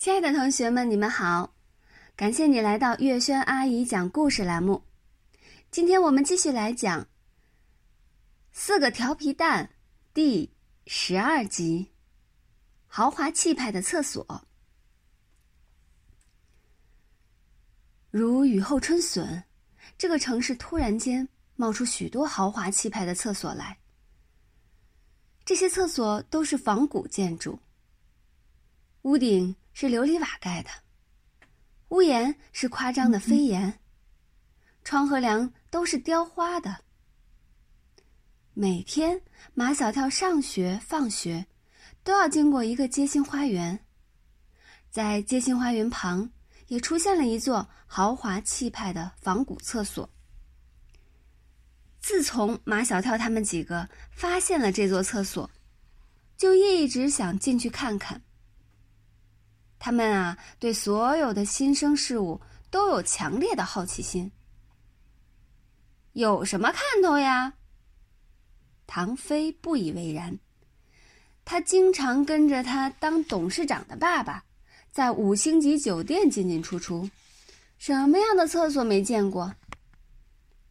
亲爱的同学们，你们好！感谢你来到月轩阿姨讲故事栏目。今天我们继续来讲《四个调皮蛋》第十二集：豪华气派的厕所。如雨后春笋，这个城市突然间冒出许多豪华气派的厕所来。这些厕所都是仿古建筑，屋顶是琉璃瓦盖的，屋檐是夸张的飞檐，窗和梁都是雕花的。每天马小跳上学放学，都要经过一个街心花园，在街心花园旁也出现了一座豪华气派的仿古厕所。自从马小跳他们几个发现了这座厕所，就一直想进去看看。他们啊，对所有的新生事物都有强烈的好奇心。有什么看头呀？唐飞不以为然，他经常跟着他当董事长的爸爸，在五星级酒店进进出出，什么样的厕所没见过？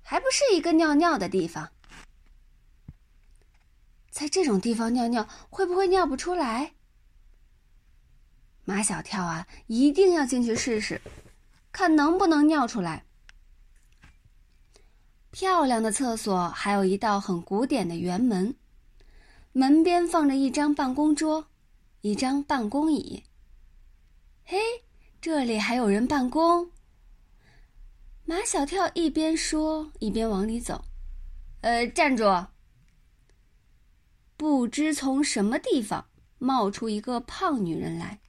还不是一个尿尿的地方，在这种地方尿尿会不会尿不出来？马小跳啊，一定要进去试试，看能不能尿出来。漂亮的厕所还有一道很古典的圆门，门边放着一张办公桌，一张办公椅。嘿，这里还有人办公。马小跳一边说一边往里走，呃，站住！不知从什么地方冒出一个胖女人来，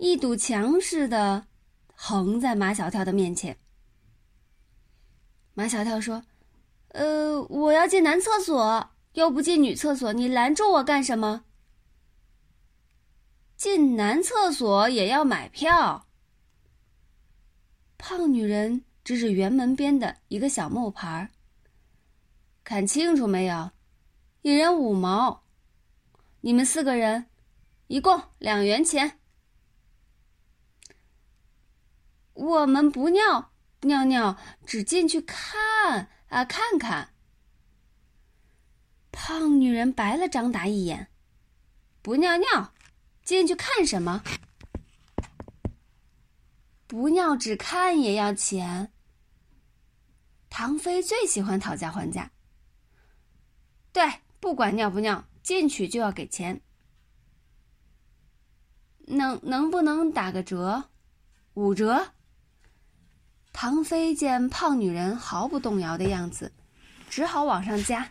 一堵墙似的横在马小跳的面前。马小跳说：“呃，我要进男厕所，又不进女厕所，你拦住我干什么？进男厕所也要买票。”胖女人指指圆门边的一个小木牌，看清楚没有？一人五毛，你们四个人，一共两元钱。我们不尿尿尿，只进去看啊看看。胖女人白了张达一眼，不尿尿，进去看什么？不尿只看也要钱。唐飞最喜欢讨价还价。对，不管尿不尿，进去就要给钱。能能不能打个折？五折。唐飞见胖女人毫不动摇的样子，只好往上加，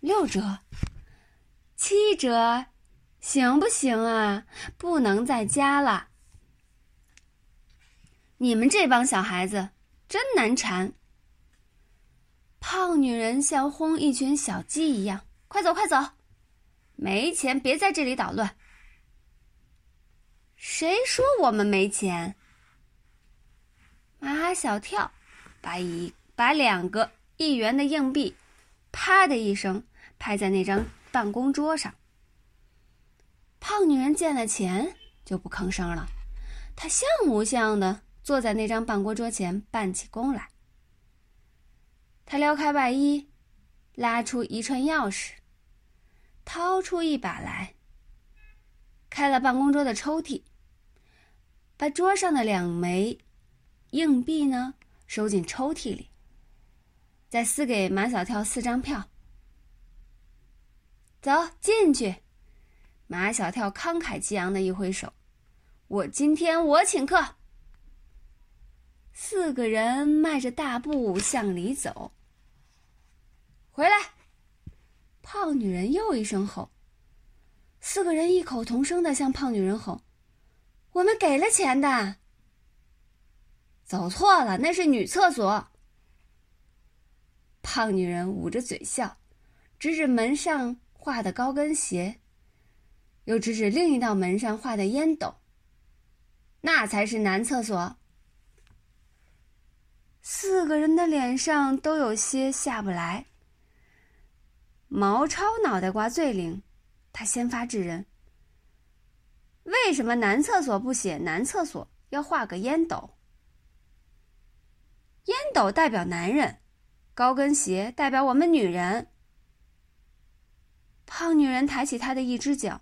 六折，七折，行不行啊？不能再加了。你们这帮小孩子真难缠。胖女人像轰一群小鸡一样，快走快走，没钱别在这里捣乱。谁说我们没钱？马小跳把一把两个一元的硬币，啪的一声拍在那张办公桌上。胖女人见了钱就不吭声了，她像模像的。坐在那张办公桌前办起工来。他撩开外衣，拉出一串钥匙，掏出一把来，开了办公桌的抽屉，把桌上的两枚硬币呢收进抽屉里，再撕给马小跳四张票。走进去，马小跳慷慨激昂的一挥手：“我今天我请客。”四个人迈着大步向里走。回来！胖女人又一声吼。四个人异口同声的向胖女人吼：“我们给了钱的。”走错了，那是女厕所。胖女人捂着嘴笑，指指门上画的高跟鞋，又指指另一道门上画的烟斗。那才是男厕所。四个人的脸上都有些下不来。毛超脑袋瓜最灵，他先发制人：“为什么男厕所不写男厕所，要画个烟斗？烟斗代表男人，高跟鞋代表我们女人。胖女人抬起她的一只脚，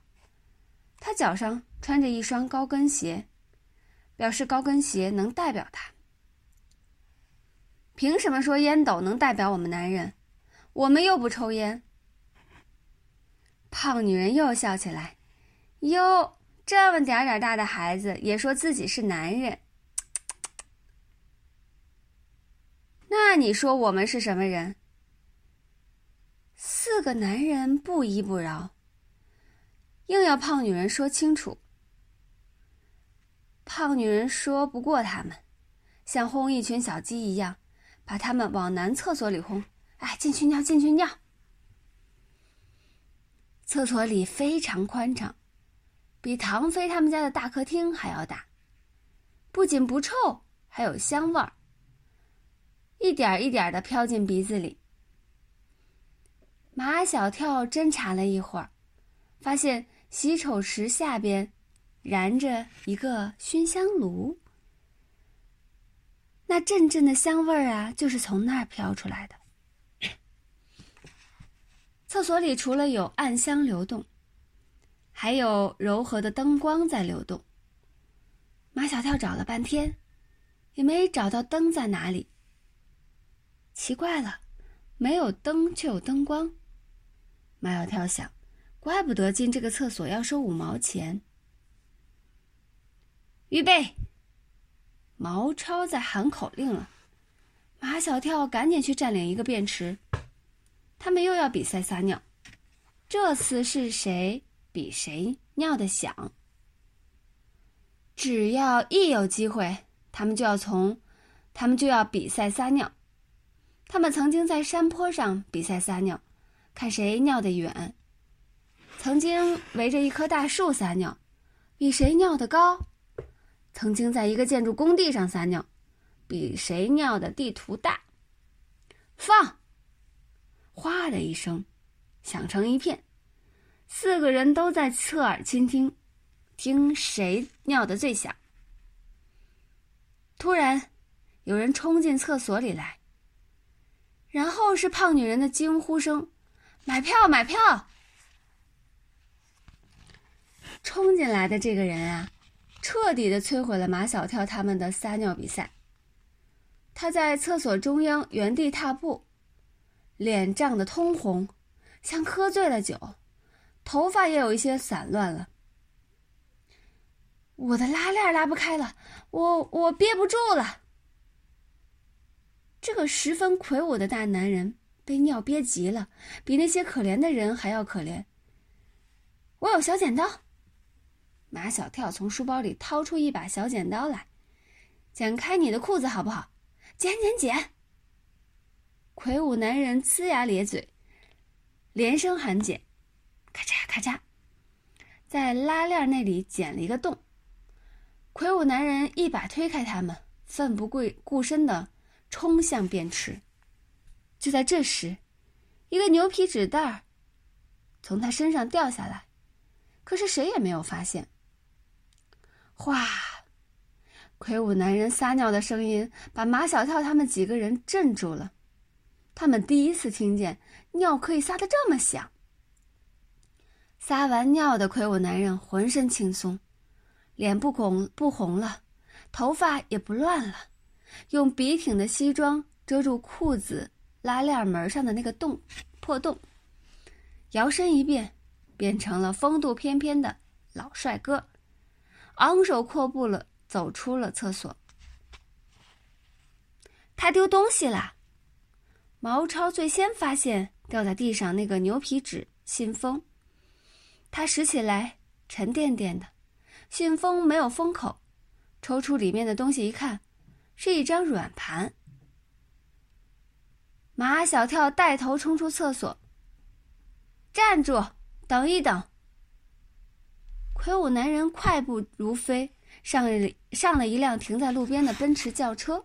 她脚上穿着一双高跟鞋，表示高跟鞋能代表她。凭什么说烟斗能代表我们男人？我们又不抽烟。胖女人又笑起来，哟，这么点点大的孩子也说自己是男人。那你说我们是什么人？四个男人不依不饶，硬要胖女人说清楚。胖女人说不过他们，像轰一群小鸡一样，把他们往男厕所里轰。哎，进去尿，进去尿。厕所里非常宽敞，比唐飞他们家的大客厅还要大，不仅不臭，还有香味儿。一点一点的飘进鼻子里。马小跳侦查了一会儿，发现洗手池下边燃着一个熏香炉，那阵阵的香味儿啊，就是从那儿飘出来的。厕所里除了有暗香流动，还有柔和的灯光在流动。马小跳找了半天，也没找到灯在哪里。奇怪了，没有灯却有灯光。马小跳想，怪不得进这个厕所要收五毛钱。预备！毛超在喊口令了，马小跳赶紧去占领一个便池。他们又要比赛撒尿，这次是谁比谁尿的响。只要一有机会，他们就要从，他们就要比赛撒尿。他们曾经在山坡上比赛撒尿，看谁尿得远；曾经围着一棵大树撒尿，比谁尿得高；曾经在一个建筑工地上撒尿，比谁尿的地图大。放！哗的一声，响成一片，四个人都在侧耳倾听，听谁尿得最响。突然，有人冲进厕所里来。然后是胖女人的惊呼声：“买票，买票！”冲进来的这个人啊，彻底的摧毁了马小跳他们的撒尿比赛。他在厕所中央原地踏步，脸涨得通红，像喝醉了酒，头发也有一些散乱了。我的拉链拉不开了，我我憋不住了。这个十分魁梧的大男人被尿憋急了，比那些可怜的人还要可怜。我有小剪刀。马小跳从书包里掏出一把小剪刀来，剪开你的裤子好不好？剪剪剪！魁梧男人呲牙咧嘴，连声喊剪，咔嚓咔嚓，在拉链那里剪了一个洞。魁梧男人一把推开他们，奋不顾顾身的。冲向便池，就在这时，一个牛皮纸袋儿从他身上掉下来，可是谁也没有发现。哗！魁梧男人撒尿的声音把马小跳他们几个人镇住了，他们第一次听见尿可以撒得这么响。撒完尿的魁梧男人浑身轻松，脸不红不红了，头发也不乱了。用笔挺的西装遮住裤子拉链门上的那个洞破洞，摇身一变，变成了风度翩翩的老帅哥，昂首阔步了走出了厕所。他丢东西啦！毛超最先发现掉在地上那个牛皮纸信封，他拾起来，沉甸甸的，信封没有封口，抽出里面的东西一看。是一张软盘。马小跳带头冲出厕所。站住！等一等。魁梧男人快步如飞，上了上了一辆停在路边的奔驰轿车。